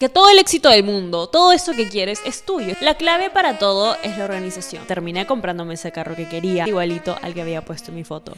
Que todo el éxito del mundo, todo eso que quieres es tuyo. La clave para todo es la organización. Terminé comprándome ese carro que quería, igualito al que había puesto en mi foto.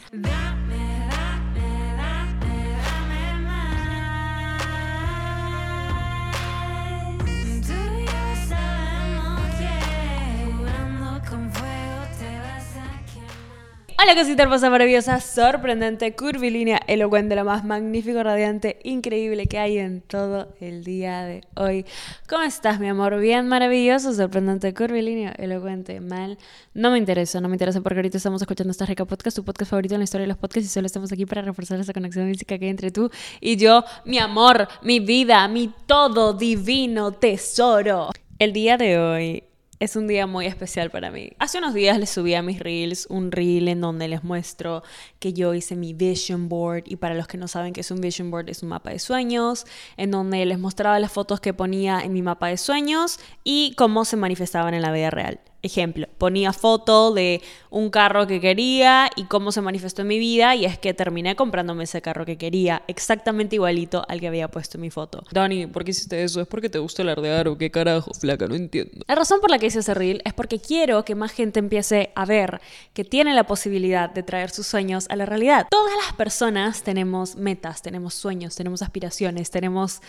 Hola cosita hermosa, maravillosa, sorprendente, curvilínea, elocuente, lo más magnífico, radiante, increíble que hay en todo el día de hoy. ¿Cómo estás, mi amor? Bien, maravilloso, sorprendente, curvilíneo, elocuente, mal. No me interesa, no me interesa porque ahorita estamos escuchando esta rica podcast, tu podcast favorito en la historia de los podcasts y solo estamos aquí para reforzar esa conexión física que hay entre tú y yo, mi amor, mi vida, mi todo divino tesoro. El día de hoy es un día muy especial para mí. Hace unos días les subí a mis reels un reel en donde les muestro que yo hice mi vision board y para los que no saben que es un vision board es un mapa de sueños, en donde les mostraba las fotos que ponía en mi mapa de sueños y cómo se manifestaban en la vida real. Ejemplo, ponía foto de un carro que quería y cómo se manifestó en mi vida y es que terminé comprándome ese carro que quería, exactamente igualito al que había puesto en mi foto. Dani, ¿por qué hiciste eso? ¿Es porque te gusta alardear o qué carajo, flaca? No entiendo. La razón por la que hice ese reel es porque quiero que más gente empiece a ver que tiene la posibilidad de traer sus sueños a la realidad. Todas las personas tenemos metas, tenemos sueños, tenemos aspiraciones, tenemos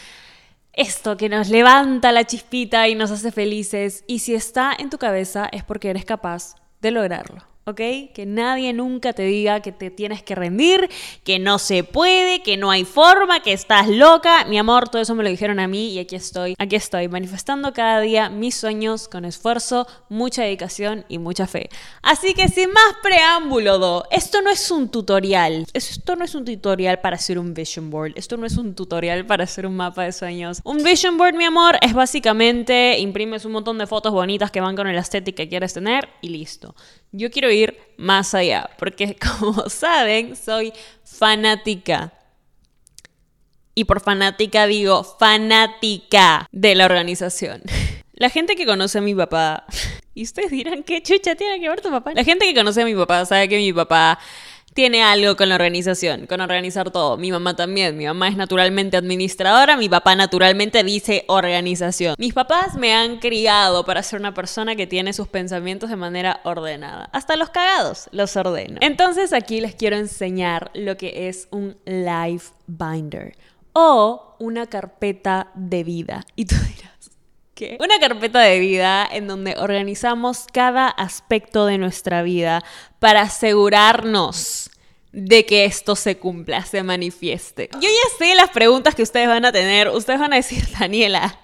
esto que nos levanta la chispita y nos hace felices. Y si está en tu cabeza es porque eres capaz de lograrlo. ¿Ok? Que nadie nunca te diga que te tienes que rendir, que no se puede, que no hay forma, que estás loca. Mi amor, todo eso me lo dijeron a mí y aquí estoy, aquí estoy, manifestando cada día mis sueños con esfuerzo, mucha dedicación y mucha fe. Así que sin más preámbulo, do, esto no es un tutorial, esto no es un tutorial para hacer un vision board, esto no es un tutorial para hacer un mapa de sueños. Un vision board, mi amor, es básicamente imprimes un montón de fotos bonitas que van con el estética que quieres tener y listo. Yo quiero ir más allá, porque como saben, soy fanática. Y por fanática digo fanática de la organización. La gente que conoce a mi papá, y ustedes dirán, ¿qué chucha tiene que ver tu papá? La gente que conoce a mi papá sabe que mi papá tiene algo con la organización, con organizar todo. Mi mamá también. Mi mamá es naturalmente administradora, mi papá naturalmente dice organización. Mis papás me han criado para ser una persona que tiene sus pensamientos de manera ordenada. Hasta los cagados los ordeno. Entonces aquí les quiero enseñar lo que es un life binder o una carpeta de vida. Y tú dirás, Una carpeta de vida en donde organizamos cada aspecto de nuestra vida para asegurarnos de que esto se cumpla, se manifieste. Yo ya sé las preguntas que ustedes van a tener. Ustedes van a decir, Daniela,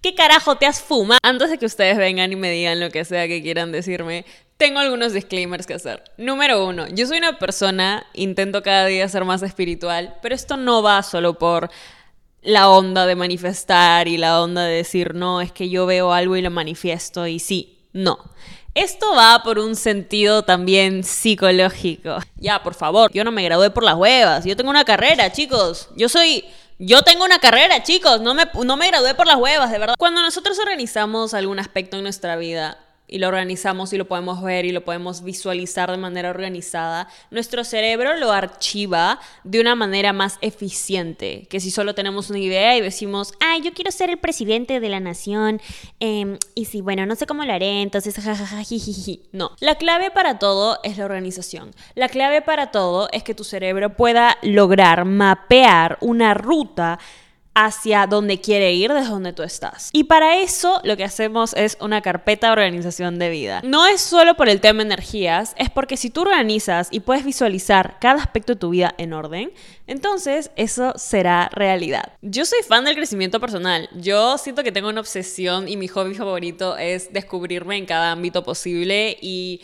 ¿qué carajo te has fumado? Antes de que ustedes vengan y me digan lo que sea que quieran decirme, tengo algunos disclaimers que hacer. Número uno, yo soy una persona, intento cada día ser más espiritual, pero esto no va solo por la onda de manifestar y la onda de decir, no, es que yo veo algo y lo manifiesto y sí, no. Esto va por un sentido también psicológico. Ya, por favor, yo no me gradué por las huevas, yo tengo una carrera, chicos. Yo soy... Yo tengo una carrera, chicos, no me, no me gradué por las huevas, de verdad. Cuando nosotros organizamos algún aspecto en nuestra vida, y lo organizamos y lo podemos ver y lo podemos visualizar de manera organizada, nuestro cerebro lo archiva de una manera más eficiente que si solo tenemos una idea y decimos, ay, yo quiero ser el presidente de la nación em, y si, bueno, no sé cómo lo haré, entonces jajaja, No, la clave para todo es la organización. La clave para todo es que tu cerebro pueda lograr mapear una ruta hacia donde quiere ir desde donde tú estás. Y para eso lo que hacemos es una carpeta de organización de vida. No es solo por el tema energías, es porque si tú organizas y puedes visualizar cada aspecto de tu vida en orden, entonces eso será realidad. Yo soy fan del crecimiento personal. Yo siento que tengo una obsesión y mi hobby favorito es descubrirme en cada ámbito posible y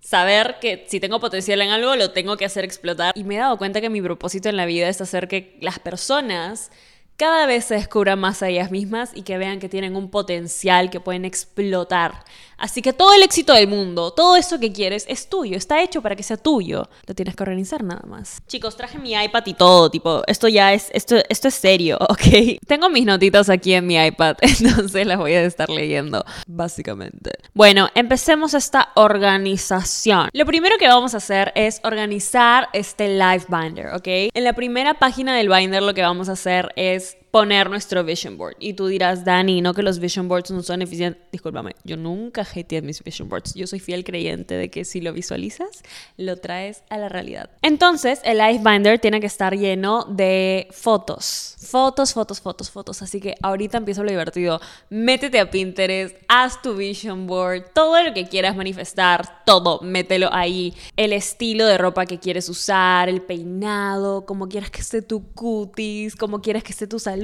saber que si tengo potencial en algo lo tengo que hacer explotar. Y me he dado cuenta que mi propósito en la vida es hacer que las personas cada vez se descubran más a ellas mismas y que vean que tienen un potencial que pueden explotar. Así que todo el éxito del mundo, todo eso que quieres es tuyo, está hecho para que sea tuyo. Lo tienes que organizar nada más. Chicos, traje mi iPad y todo, tipo, esto ya es, esto, esto es serio, ¿ok? Tengo mis notitas aquí en mi iPad, entonces las voy a estar leyendo, básicamente. Bueno, empecemos esta organización. Lo primero que vamos a hacer es organizar este Life Binder, ¿ok? En la primera página del binder lo que vamos a hacer es guys. Poner nuestro vision board. Y tú dirás, Dani, no que los vision boards no son eficientes. Discúlpame, yo nunca hateé mis vision boards. Yo soy fiel creyente de que si lo visualizas, lo traes a la realidad. Entonces, el Life Binder tiene que estar lleno de fotos. Fotos, fotos, fotos, fotos. Así que ahorita empiezo lo divertido. Métete a Pinterest, haz tu vision board, todo lo que quieras manifestar, todo, mételo ahí. El estilo de ropa que quieres usar, el peinado, cómo quieras que esté tu cutis, cómo quieres que esté tu salud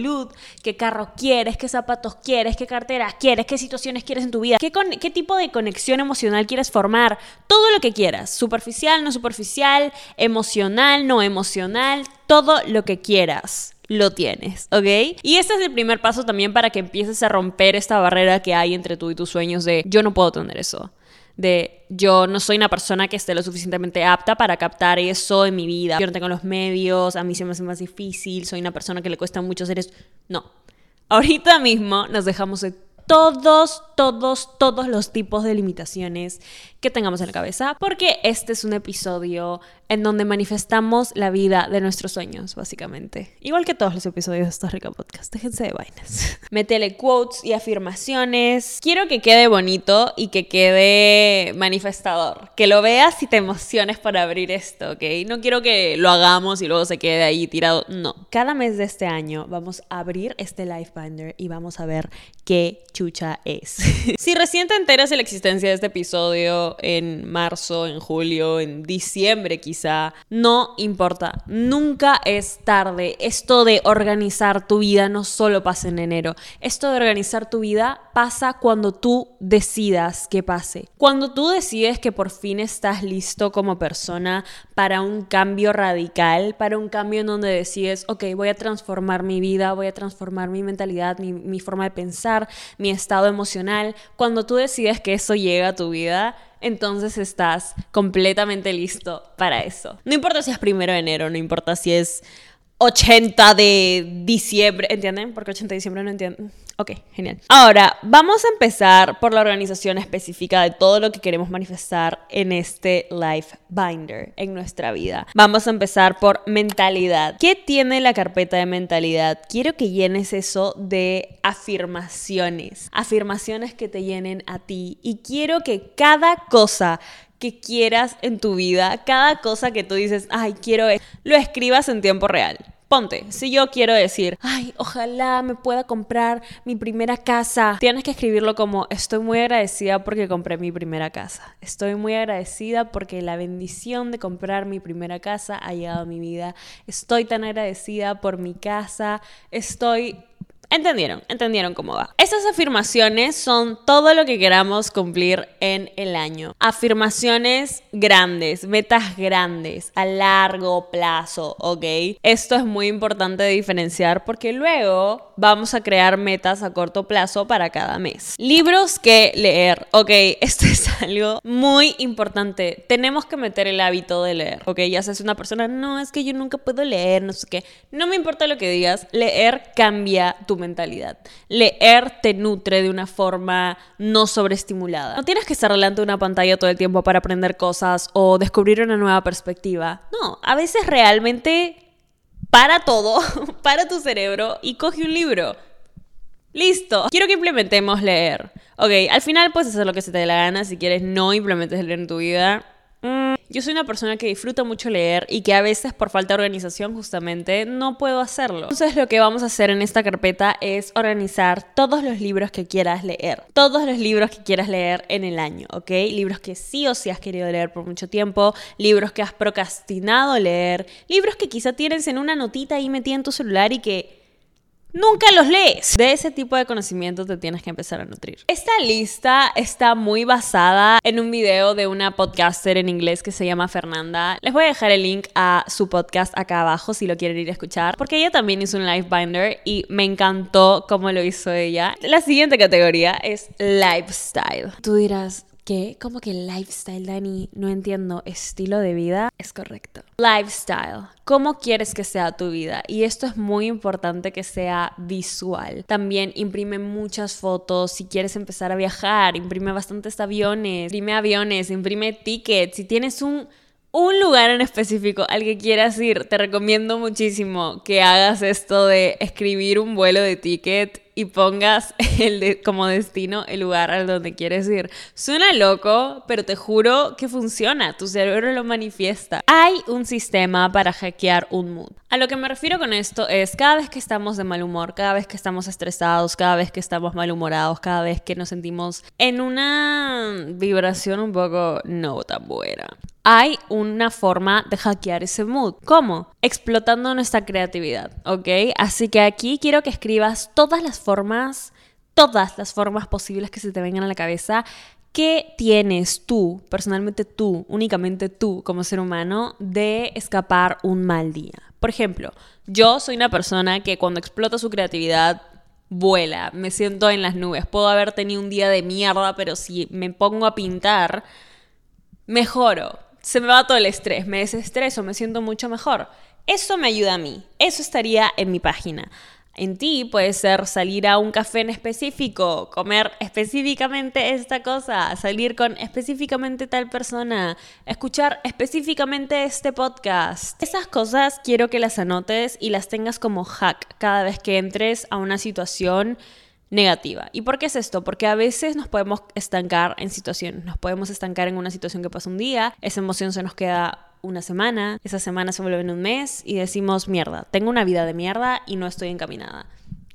qué carro quieres, qué zapatos quieres, qué cartera quieres, qué situaciones quieres en tu vida, qué, qué tipo de conexión emocional quieres formar, todo lo que quieras, superficial, no superficial, emocional, no emocional, todo lo que quieras lo tienes, ¿ok? Y este es el primer paso también para que empieces a romper esta barrera que hay entre tú y tus sueños de yo no puedo tener eso de yo no soy una persona que esté lo suficientemente apta para captar eso en mi vida. Yo no tengo los medios, a mí se me hace más difícil, soy una persona que le cuesta mucho hacer eso. No. Ahorita mismo nos dejamos de todos, todos, todos los tipos de limitaciones que tengamos en la cabeza, porque este es un episodio en donde manifestamos la vida de nuestros sueños, básicamente. Igual que todos los episodios de esta rica podcast, déjense de vainas. Métele quotes y afirmaciones. Quiero que quede bonito y que quede manifestador. Que lo veas y te emociones para abrir esto, ¿ok? No quiero que lo hagamos y luego se quede ahí tirado. No. Cada mes de este año vamos a abrir este Life Binder y vamos a ver qué chucha es. si recién te enteras de la existencia de este episodio en marzo, en julio, en diciembre quizá, no importa. Nunca es tarde. Esto de organizar tu vida no solo pasa en enero. Esto de organizar tu vida pasa cuando tú decidas que pase. Cuando tú decides que por fin estás listo como persona para un cambio radical, para un cambio en donde decides, ok, voy a transformar mi vida, voy a transformar mi mentalidad, mi, mi forma de pensar, mi estado emocional, cuando tú decides que eso llega a tu vida, entonces estás completamente listo para eso. No importa si es primero de enero, no importa si es 80 de diciembre, ¿entienden? Porque 80 de diciembre no entienden. Ok, genial. Ahora, vamos a empezar por la organización específica de todo lo que queremos manifestar en este Life Binder, en nuestra vida. Vamos a empezar por mentalidad. ¿Qué tiene la carpeta de mentalidad? Quiero que llenes eso de afirmaciones. Afirmaciones que te llenen a ti. Y quiero que cada cosa que quieras en tu vida, cada cosa que tú dices, ay, quiero, lo escribas en tiempo real. Ponte, si yo quiero decir, ay, ojalá me pueda comprar mi primera casa, tienes que escribirlo como, estoy muy agradecida porque compré mi primera casa. Estoy muy agradecida porque la bendición de comprar mi primera casa ha llegado a mi vida. Estoy tan agradecida por mi casa. Estoy Entendieron, entendieron cómo va. Estas afirmaciones son todo lo que queramos cumplir en el año. Afirmaciones grandes, metas grandes, a largo plazo, ¿ok? Esto es muy importante diferenciar porque luego vamos a crear metas a corto plazo para cada mes. Libros que leer, ¿ok? Esto es algo muy importante. Tenemos que meter el hábito de leer, ¿ok? Ya seas una persona, no, es que yo nunca puedo leer, no sé qué. No me importa lo que digas, leer cambia tu mentalidad. Leer te nutre de una forma no sobreestimulada. No tienes que estar delante de una pantalla todo el tiempo para aprender cosas o descubrir una nueva perspectiva. No, a veces realmente para todo, para tu cerebro y coge un libro. Listo. Quiero que implementemos leer. Ok, al final puedes hacer lo que se te dé la gana. Si quieres, no implementes leer en tu vida. Mm, yo soy una persona que disfruta mucho leer y que a veces por falta de organización justamente no puedo hacerlo. Entonces lo que vamos a hacer en esta carpeta es organizar todos los libros que quieras leer. Todos los libros que quieras leer en el año, ¿ok? Libros que sí o sí has querido leer por mucho tiempo, libros que has procrastinado leer, libros que quizá tienes en una notita ahí metida en tu celular y que nunca los lees. De ese tipo de conocimiento te tienes que empezar a nutrir. Esta lista está muy basada en un video de una podcaster en inglés que se llama Fernanda. Les voy a dejar el link a su podcast acá abajo si lo quieren ir a escuchar, porque ella también hizo un life binder y me encantó cómo lo hizo ella. La siguiente categoría es lifestyle. Tú dirás, ¿Qué? Como que lifestyle, Dani, no entiendo. ¿Estilo de vida? Es correcto. Lifestyle. ¿Cómo quieres que sea tu vida? Y esto es muy importante que sea visual. También imprime muchas fotos. Si quieres empezar a viajar, imprime bastantes aviones. Imprime aviones, imprime tickets. Si tienes un un lugar en específico al que quieras ir, te recomiendo muchísimo que hagas esto de escribir un vuelo de ticket y pongas el como destino el lugar al donde quieres ir. Suena loco, pero te juro que funciona, tu cerebro lo manifiesta. Hay un sistema para hackear un mood. A lo que me refiero con esto es cada vez que estamos de mal humor, cada vez que estamos estresados, cada vez que estamos malhumorados, cada vez que nos sentimos en una vibración un poco no tan buena hay una forma de hackear ese mood. ¿Cómo? Explotando nuestra creatividad, ¿ok? Así que aquí quiero que escribas todas las formas, todas las formas posibles que se te vengan a la cabeza ¿Qué tienes tú, personalmente tú, únicamente tú como ser humano, de escapar un mal día? Por ejemplo, yo soy una persona que cuando explota su creatividad vuela, me siento en las nubes. Puedo haber tenido un día de mierda, pero si me pongo a pintar, mejoro se me va todo el estrés, me desestreso, me siento mucho mejor. Eso me ayuda a mí, eso estaría en mi página. En ti puede ser salir a un café en específico, comer específicamente esta cosa, salir con específicamente tal persona, escuchar específicamente este podcast. Esas cosas quiero que las anotes y las tengas como hack cada vez que entres a una situación negativa. ¿Y por qué es esto? Porque a veces nos podemos estancar en situaciones, nos podemos estancar en una situación que pasa un día, esa emoción se nos queda una semana, esa semana se vuelve en un mes y decimos, mierda, tengo una vida de mierda y no estoy encaminada.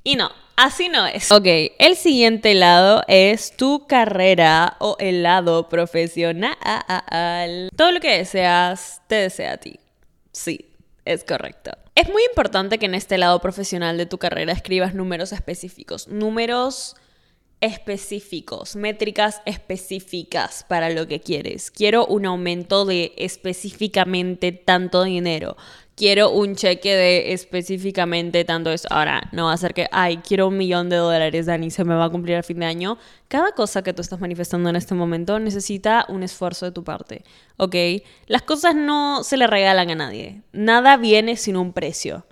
Y no, así no es. Ok, el siguiente lado es tu carrera o el lado profesional. Todo lo que deseas, te desea a ti. Sí, es correcto. Es muy importante que en este lado profesional de tu carrera escribas números específicos, números específicos, métricas específicas para lo que quieres. Quiero un aumento de específicamente tanto dinero quiero un cheque de específicamente tanto eso. Ahora, no va a ser que, ay, quiero un millón de dólares, Dani, se me va a cumplir a fin de año. Cada cosa que tú estás manifestando en este momento necesita un esfuerzo de tu parte, ¿ok? Las cosas no se le regalan a nadie. Nada viene sin un precio.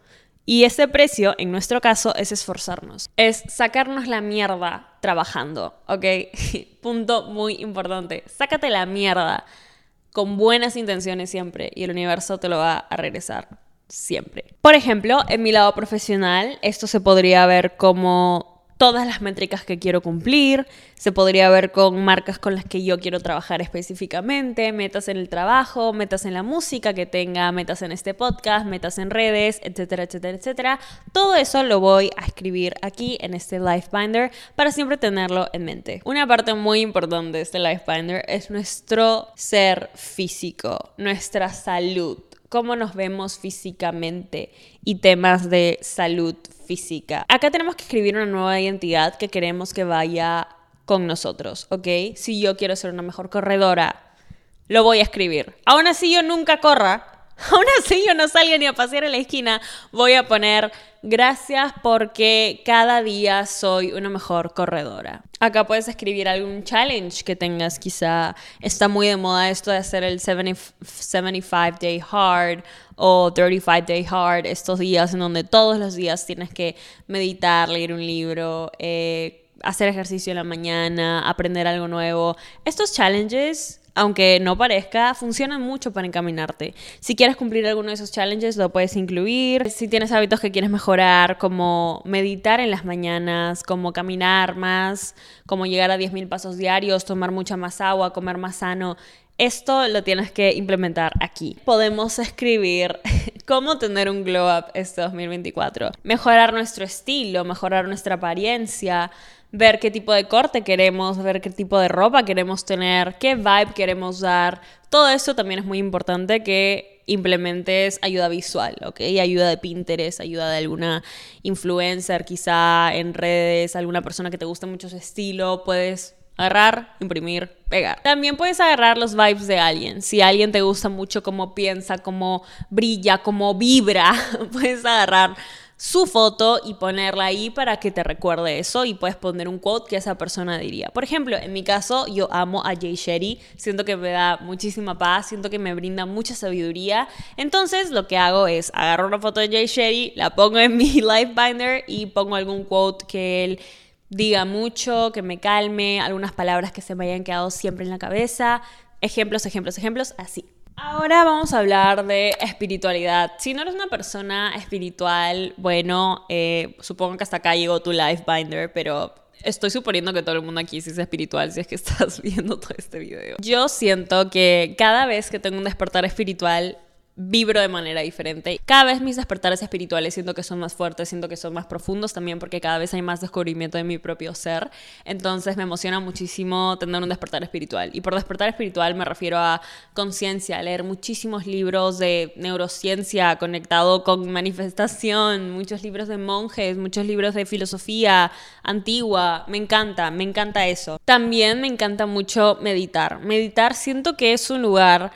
Y ese precio, en nuestro caso, es esforzarnos. Es sacarnos la mierda trabajando, ¿ok? Punto muy importante. Sácate la mierda con buenas intenciones siempre y el universo te lo va a regresar siempre. Por ejemplo, en mi lado profesional, esto se podría ver como todas las métricas que quiero cumplir, se podría ver con marcas con las que yo quiero trabajar específicamente, metas en el trabajo, metas en la música que tenga, metas en este podcast, metas en redes, etcétera, etcétera, etcétera. Todo eso lo voy a escribir aquí en este Life Binder para siempre tenerlo en mente. Una parte muy importante de este Life Binder es nuestro ser físico, nuestra salud cómo nos vemos físicamente y temas de salud física. Acá tenemos que escribir una nueva identidad que queremos que vaya con nosotros, ¿ok? Si yo quiero ser una mejor corredora, lo voy a escribir. Aún así yo nunca corra, Aún así yo no salga ni a pasear en la esquina, voy a poner gracias porque cada día soy una mejor corredora. Acá puedes escribir algún challenge que tengas, quizá está muy de moda esto de hacer el 75 day hard o 35 day hard, estos días en donde todos los días tienes que meditar, leer un libro, eh, hacer ejercicio en la mañana, aprender algo nuevo. Estos challenges aunque no parezca, funcionan mucho para encaminarte. Si quieres cumplir alguno de esos challenges, lo puedes incluir. Si tienes hábitos que quieres mejorar, como meditar en las mañanas, como caminar más, como llegar a 10.000 pasos diarios, tomar mucha más agua, comer más sano, esto lo tienes que implementar aquí. Podemos escribir cómo tener un glow up este 2024. Mejorar nuestro estilo, mejorar nuestra apariencia, ver qué tipo de corte queremos, ver qué tipo de ropa queremos tener, qué vibe queremos dar. Todo eso también es muy importante que implementes ayuda visual, ¿ok? Ayuda de Pinterest, ayuda de alguna influencer quizá en redes, alguna persona que te guste mucho su estilo, puedes agarrar, imprimir, pegar. También puedes agarrar los vibes de alguien. Si alguien te gusta mucho cómo piensa, cómo brilla, cómo vibra, puedes agarrar su foto y ponerla ahí para que te recuerde eso y puedes poner un quote que esa persona diría. Por ejemplo, en mi caso, yo amo a Jay Sherry, siento que me da muchísima paz, siento que me brinda mucha sabiduría. Entonces, lo que hago es agarro una foto de Jay Sherry, la pongo en mi life binder y pongo algún quote que él diga mucho, que me calme, algunas palabras que se me hayan quedado siempre en la cabeza. Ejemplos, ejemplos, ejemplos, así. Ahora vamos a hablar de espiritualidad. Si no eres una persona espiritual, bueno, eh, supongo que hasta acá llegó tu life binder, pero estoy suponiendo que todo el mundo aquí sí es espiritual si es que estás viendo todo este video. Yo siento que cada vez que tengo un despertar espiritual, vibro de manera diferente. Cada vez mis despertares espirituales siento que son más fuertes, siento que son más profundos también porque cada vez hay más descubrimiento de mi propio ser. Entonces me emociona muchísimo tener un despertar espiritual. Y por despertar espiritual me refiero a conciencia, leer muchísimos libros de neurociencia conectado con manifestación, muchos libros de monjes, muchos libros de filosofía antigua. Me encanta, me encanta eso. También me encanta mucho meditar. Meditar siento que es un lugar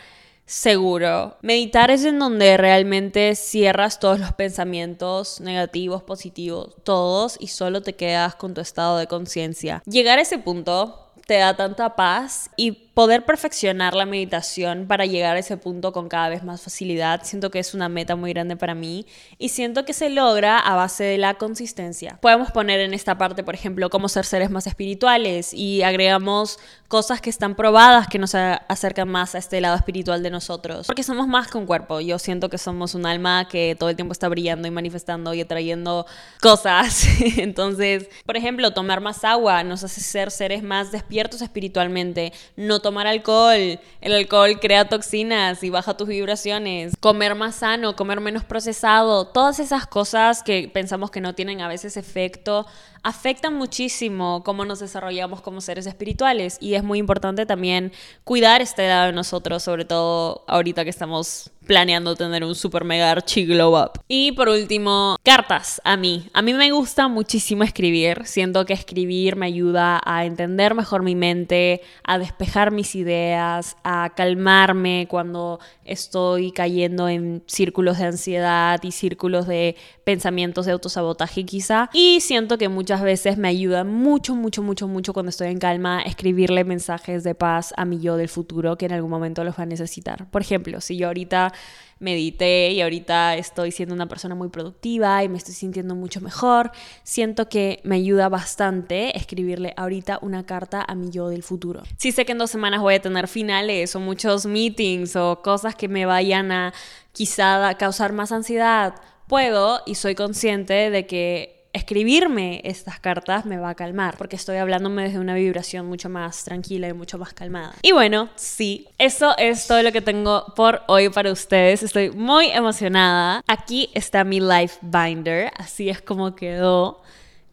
seguro. Meditar es en donde realmente cierras todos los pensamientos negativos, positivos, todos y solo te quedas con tu estado de conciencia. Llegar a ese punto te da tanta paz y poder perfeccionar la meditación para llegar a ese punto con cada vez más facilidad, siento que es una meta muy grande para mí y siento que se logra a base de la consistencia. Podemos poner en esta parte, por ejemplo, cómo ser seres más espirituales y agregamos cosas que están probadas que nos acercan más a este lado espiritual de nosotros, porque somos más que un cuerpo. Yo siento que somos un alma que todo el tiempo está brillando y manifestando y atrayendo cosas. Entonces, por ejemplo, tomar más agua nos hace ser seres más despiertos espiritualmente, no tomar alcohol. El alcohol crea toxinas y baja tus vibraciones. Comer más sano, comer menos procesado. Todas esas cosas que pensamos que no tienen a veces efecto afectan muchísimo cómo nos desarrollamos como seres espirituales y es muy importante también cuidar esta edad de nosotros, sobre todo ahorita que estamos planeando tener un super mega archi glow up. Y por último, cartas a mí. A mí me gusta muchísimo escribir. Siento que escribir me ayuda a entender mejor mi mente, a despejar mis ideas, a calmarme cuando estoy cayendo en círculos de ansiedad y círculos de pensamientos de autosabotaje quizá. Y siento que muchas veces me ayuda mucho, mucho, mucho, mucho cuando estoy en calma escribirle mensajes de paz a mi yo del futuro que en algún momento los va a necesitar. Por ejemplo, si yo ahorita medité y ahorita estoy siendo una persona muy productiva y me estoy sintiendo mucho mejor, siento que me ayuda bastante escribirle ahorita una carta a mi yo del futuro. Si sé que en dos semanas voy a tener finales o muchos meetings o cosas que me vayan a quizá causar más ansiedad, puedo y soy consciente de que escribirme estas cartas me va a calmar, porque estoy hablándome desde una vibración mucho más tranquila y mucho más calmada. Y bueno, sí, eso es todo lo que tengo por hoy para ustedes. Estoy muy emocionada. Aquí está mi life binder, así es como quedó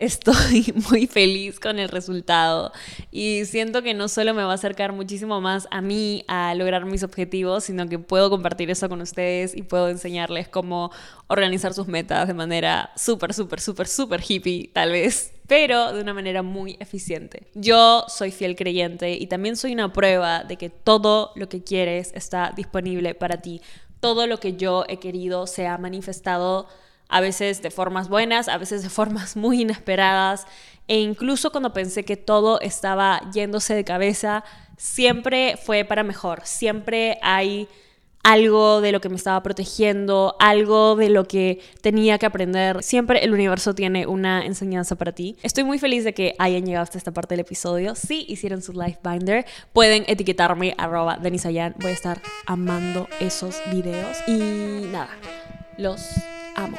estoy muy feliz con el resultado y siento que no solo me va a acercar muchísimo más a mí a lograr mis objetivos, sino que puedo compartir eso con ustedes y puedo enseñarles cómo organizar sus metas de manera súper, súper, súper, súper hippie, tal vez, pero de una manera muy eficiente. Yo soy fiel creyente y también soy una prueba de que todo lo que quieres está disponible para ti. Todo lo que yo he querido se ha manifestado a veces de formas buenas, a veces de formas muy inesperadas, e incluso cuando pensé que todo estaba yéndose de cabeza, siempre fue para mejor, siempre hay algo de lo que me estaba protegiendo, algo de lo que tenía que aprender. Siempre el universo tiene una enseñanza para ti. Estoy muy feliz de que hayan llegado hasta esta parte del episodio. Si hicieron su life binder, pueden etiquetarme denisayan. Voy a estar amando esos videos. Y nada, los amo.